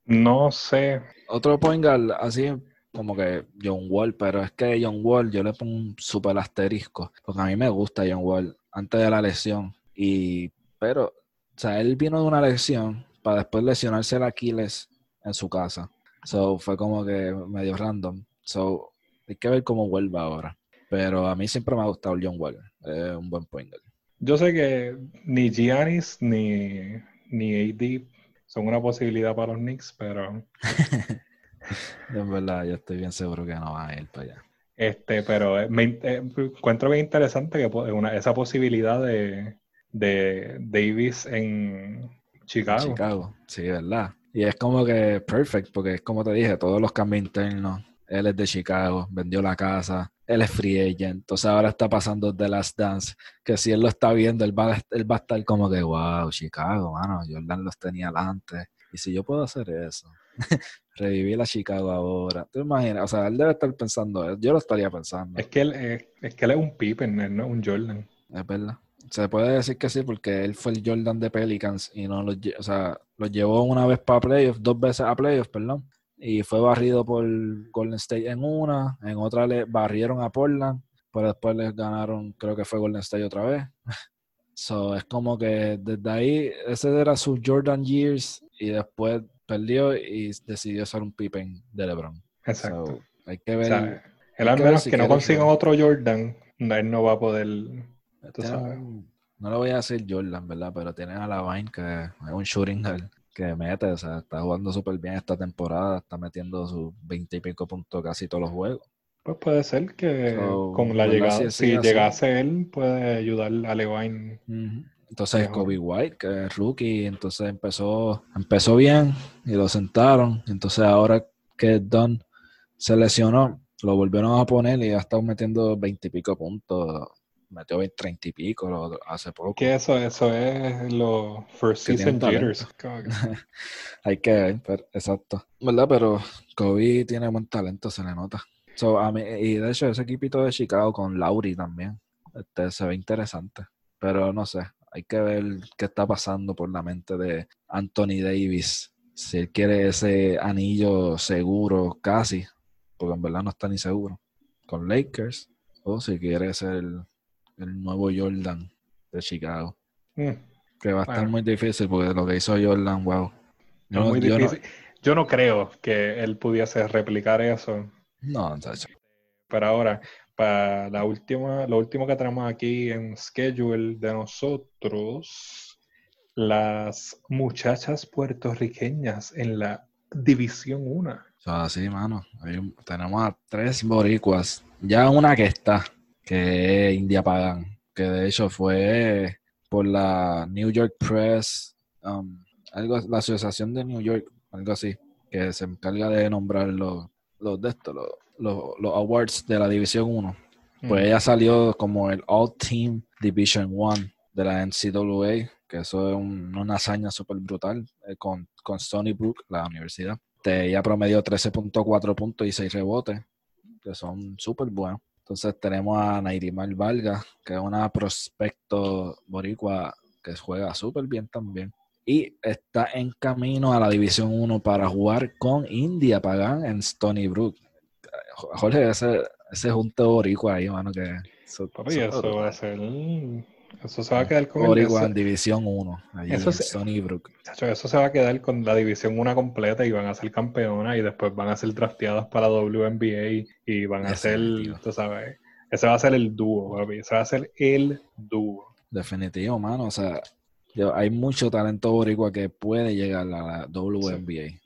no sé. Otro point guard así como que John Wall, pero es que John Wall yo le pongo un super asterisco, porque a mí me gusta John Wall antes de la lesión. Y, pero, o sea, él vino de una lesión para después lesionarse el Aquiles en su casa. So, fue como que medio random. So, hay que ver cómo vuelve ahora. Pero a mí siempre me ha gustado John Wall. Es un buen point guard. Yo sé que ni Giannis ni ni AD son una posibilidad para los Knicks, pero. *laughs* en verdad, yo estoy bien seguro que no va a ir para allá. Este, pero eh, me eh, encuentro bien interesante que una, esa posibilidad de, de Davis en Chicago. Chicago, sí, verdad. Y es como que perfect, porque es como te dije, todos los cambios internos. Él es de Chicago, vendió la casa, él es free agent. Entonces ahora está pasando The Last Dance, que si él lo está viendo, él va, él va a estar como que, wow, Chicago, mano, Jordan los tenía antes. Y si yo puedo hacer eso, *laughs* revivir a Chicago ahora, ¿te imaginas? O sea, él debe estar pensando, yo lo estaría pensando. Es que él, es, que él es un Pippen, él no es un Jordan. Es verdad. Se puede decir que sí, porque él fue el Jordan de Pelicans y no lo, o sea, lo llevó una vez para playoffs, dos veces a playoffs, perdón y fue barrido por Golden State en una, en otra le barrieron a Portland, pero después les ganaron, creo que fue Golden State otra vez. *laughs* So, es como que desde ahí, ese era su Jordan Years y después perdió y decidió ser un Pippen de LeBron. Exacto. hay que ver. el al menos que, no consigan otro Jordan, él no va a poder. Tú Tiene sabes. un- no lo voy a decir Jordan, ¿verdad? Pero tiene a la Vine que es un shooting guard que mete, o sea, está jugando súper bien esta temporada, está metiendo sus 20 y pico puntos casi todos los juegos. Pues puede ser que So, con la llegada, Si si, sigue así. llegase él, puede ayudar a Levine. Entonces Mejor. Kobe White, que es rookie, entonces empezó, empezó bien y lo sentaron. Entonces ahora que Don se lesionó, lo volvieron a poner y ha estado metiendo 20 y pico puntos. Metió 20, 30 y pico lo- hace poco. Que eso, eso es los first season jitters. *laughs* *laughs* Hay que ver, pero- exacto. ¿Verdad? Pero Kobe tiene buen talento, se le nota. So, a mí- y de hecho, ese equipito de Chicago con Lauri también, este, se ve interesante. Pero no sé, hay que ver qué está pasando por la mente de Anthony Davis. Si él quiere ese anillo seguro, casi, porque en verdad no está ni seguro, con Lakers, o si quiere ser el, nuevo Jordan de Chicago. Mm, Que va a estar Bueno. muy difícil porque lo que hizo Jordan, wow. Yo no- muy yo no- difícil. Yo no creo que él pudiese replicar eso. No, chacho. Pero ahora, para la última, lo último que tenemos aquí en schedule de nosotros, las muchachas puertorriqueñas en la División 1. O sea, sí, mano. Hay tenemos a tres boricuas. Ya una que está, que es India Pagan, que de hecho fue por la New York Press, um, algo, la Asociación de New York, algo así, que se encarga de nombrar los, los de estos, los, los- los awards de la División 1. Pues Mm. ella salió como el All Team Division 1 de la NCAA, que eso es un- una hazaña súper brutal eh, con, con Stony Brook, la universidad. Ella promedió 13.4 puntos y 6 rebotes, que son súper buenos. Entonces tenemos a Nairimar Vargas, que es una prospecto boricua que juega súper bien también. Y está en camino a la División 1 para jugar con India Pagan en Stony Brook. Jorge, ese, ese junte boricua ahí, mano, que... eso- eso va a ser. Eso se va a quedar con el. Eso, en División 1, allí eso se- eso va a quedar con la División 1 completa y van a ser campeonas y después van a ser drafteadas para WNBA y van a ser, tú sabes, ese va a ser el dúo, papi. Ese va a ser el dúo. Definitivo, mano. O sea, hay mucho talento boricua que puede llegar a la WNBA.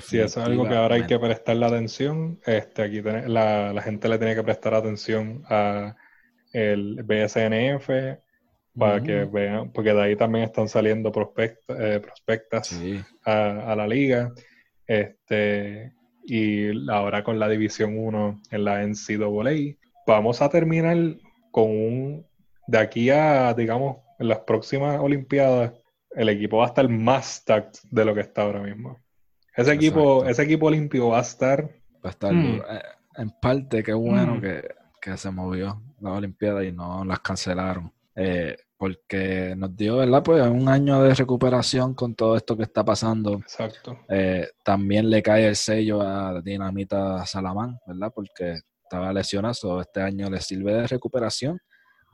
Sí, eso es algo que ahora hay que prestarle atención. Este, aquí la, la gente le tiene que prestar atención a el BSNF para que vean, porque de ahí también están saliendo prospect- eh, prospectas Sí, a, a la liga. Este, y ahora con la División 1 en la NCAA. Vamos a terminar con un, de aquí a, digamos, en las próximas Olimpiadas, el equipo va a estar más stacked de lo que está ahora mismo. Ese equipo, ese equipo limpio va a estar, va a estar Mm. Eh, En parte, qué bueno Mm. que, que se movió la Olimpiada y no las cancelaron. Eh, porque nos dio, ¿verdad? Pues un año de recuperación con todo esto que está pasando. exacto. Eh, también le cae el sello a Dinamita Salamán, ¿verdad? Porque estaba lesionado, este año le sirve de recuperación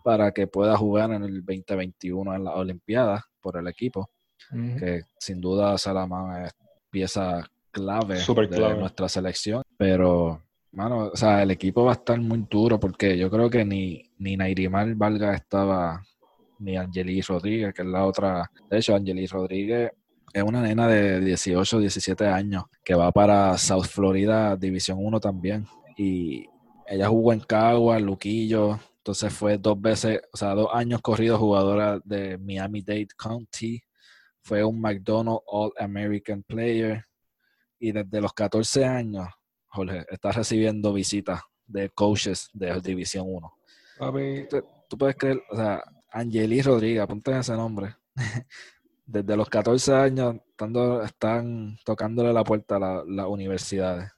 para que pueda jugar en el 2021 en las Olimpiadas por el equipo, que sin duda Salamán es pieza clave de clave. nuestra selección, pero mano, o sea, el equipo va a estar muy duro porque yo creo que ni, ni Nairimar Valga estaba, ni Angeli Rodríguez, que es la otra. De hecho, Angeli Rodríguez es una nena de 18, 17 años que va para South Florida División 1 también. Y ella jugó en Cagua, Luquillo, entonces fue dos veces, o sea, dos años corridos jugadora de Miami-Dade County. Fue un McDonald's All-American Player. Y desde los 14 años, Jorge, está recibiendo visitas de coaches de División 1. Papi, Tú- Tú puedes creer, o sea, Angeli Rodríguez, apunten ese nombre. *laughs* Desde los 14 años estando- están tocándole la puerta a la- las universidades.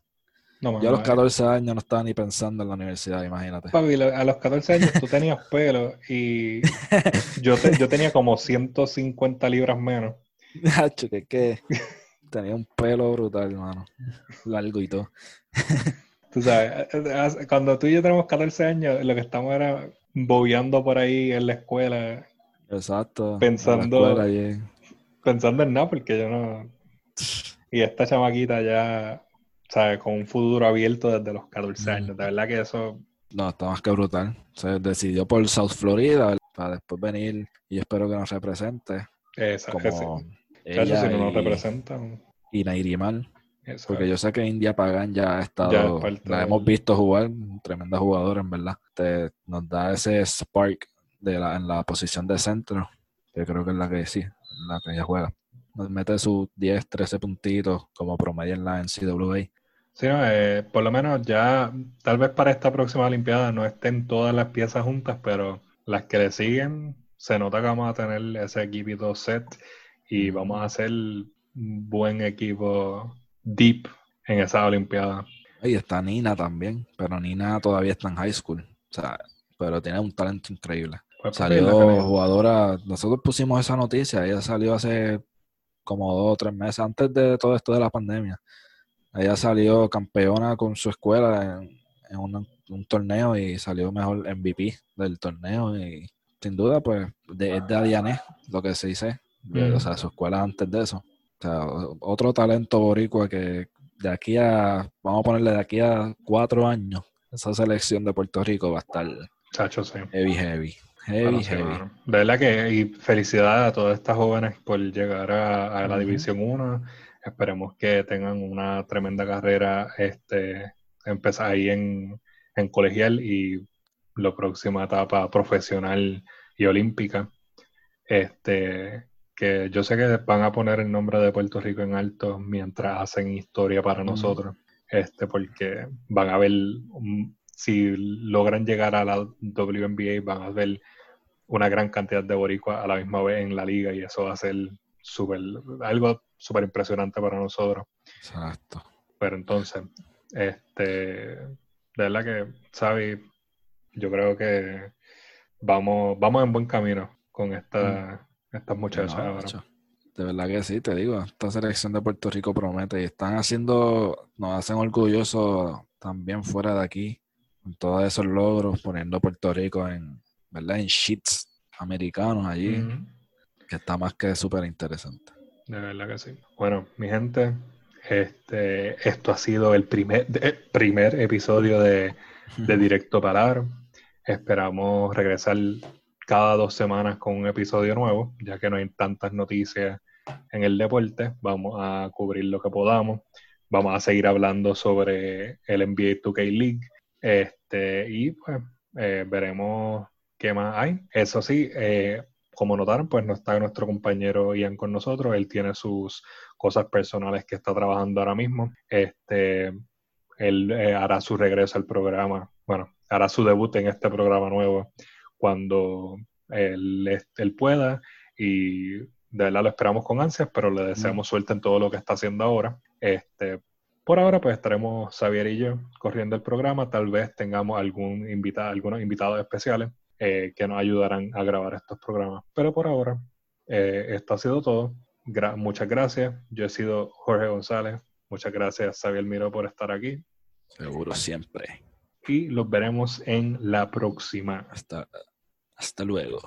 no, Yo a los mamá, 14 años no estaba ni pensando en la universidad, imagínate. Papi, a los 14 años tú tenías *laughs* pelo y yo, te- yo tenía como 150 libras menos. *laughs* Nacho, que que tenía un pelo brutal, hermano. Largo y todo. Tú sabes, eh, cuando tú y yo tenemos 14 años, lo que estamos era bobeando por ahí en la escuela, Exacto. Pensando- En la escuela pensando en nada, porque yo no... Y esta chamaquita ya, ¿sabes? Con un futuro abierto desde los 14 Mm. años. De verdad que eso No, está más que brutal. Se decidió por South Florida para después venir y espero que nos represente. Como Si no nos y- representan. y Nairimal. eso Porque yo sé que India Pagan ya ha Ya estado, es la del- hemos visto jugar, tremenda jugadora en verdad. Te, nos da ese spark de la, en la posición de centro, que creo que es la que sí, la que ella juega. Nos mete sus 10, 13 puntitos como promedio en la NCAA. Sí, no, eh, por lo menos ya, tal vez para esta próxima Olimpiada no estén todas las piezas juntas, pero las que le siguen, se nota que vamos a tener ese equipito set y vamos a hacer un buen equipo deep en esa Olimpiada. Y está Nina también, pero Nina todavía está en high school. O sea, pero tiene un talento increíble. Pues, Salió jugadora, nosotros pusimos esa noticia, ella salió hace como dos o tres meses antes de todo esto de la pandemia. Ella salió campeona con su escuela en, en un, un torneo y salió mejor MVP del torneo y sin duda pues de, es de Adiané, lo que se dice, Mm. o sea, su escuela antes de eso. O sea, otro talento boricua que de aquí a, vamos a ponerle de aquí a cuatro años, esa selección de Puerto Rico va a estar Chacho, sí. heavy, heavy, heavy, Bueno, sí, heavy. De verdad que, y felicidades a todas estas jóvenes por llegar a, a la. División 1. Esperemos que tengan una tremenda carrera, este, empezar ahí en, en colegial y la próxima etapa profesional y olímpica. Este, que yo sé que van a poner el nombre de Puerto Rico en alto mientras hacen historia para nosotros, este, porque van a ver, si logran llegar a la WNBA, van a ver una gran cantidad de boricuas a la misma vez en la liga y eso va a ser súper, algo súper impresionante para nosotros. Exacto. Pero entonces, este, de verdad que, Xavi, yo creo que vamos, vamos en buen camino con esta, estas muchachas No. De verdad que sí, te digo, esta selección de Puerto Rico promete y están haciendo, nos hacen orgullosos también fuera de aquí, con todos esos logros, poniendo a Puerto Rico en, ¿verdad? En sheets americanos allí, que está más que súper interesante. De verdad que sí. Bueno, mi gente, este, esto ha sido el primer, primer episodio de, de *laughs* Directo Palabra. Esperamos regresar cada dos semanas con un episodio nuevo, ya que no hay tantas noticias en el deporte. Vamos a cubrir lo que podamos. Vamos a seguir hablando sobre el NBA 2K League. Este, y pues eh, veremos qué más hay. Eso sí, eh, como notaron, pues no está nuestro compañero Ian con nosotros. Él tiene sus cosas personales que está trabajando ahora mismo. Este, él eh, hará su regreso al programa, bueno, hará su debut en este programa nuevo cuando él, él pueda y de verdad lo esperamos con ansias, pero le deseamos suerte en todo lo que está haciendo ahora. Este, por ahora, pues estaremos Xavier y yo corriendo el programa. Tal vez tengamos algún invitado, algunos invitados especiales eh, que nos ayudarán a grabar estos programas. Pero por ahora, eh, esto ha sido todo. Gra- muchas gracias. Yo he sido Jorge González. Muchas gracias, Xavier Miro, por estar aquí. Seguro siempre. Y los veremos en la próxima. Hasta, hasta luego.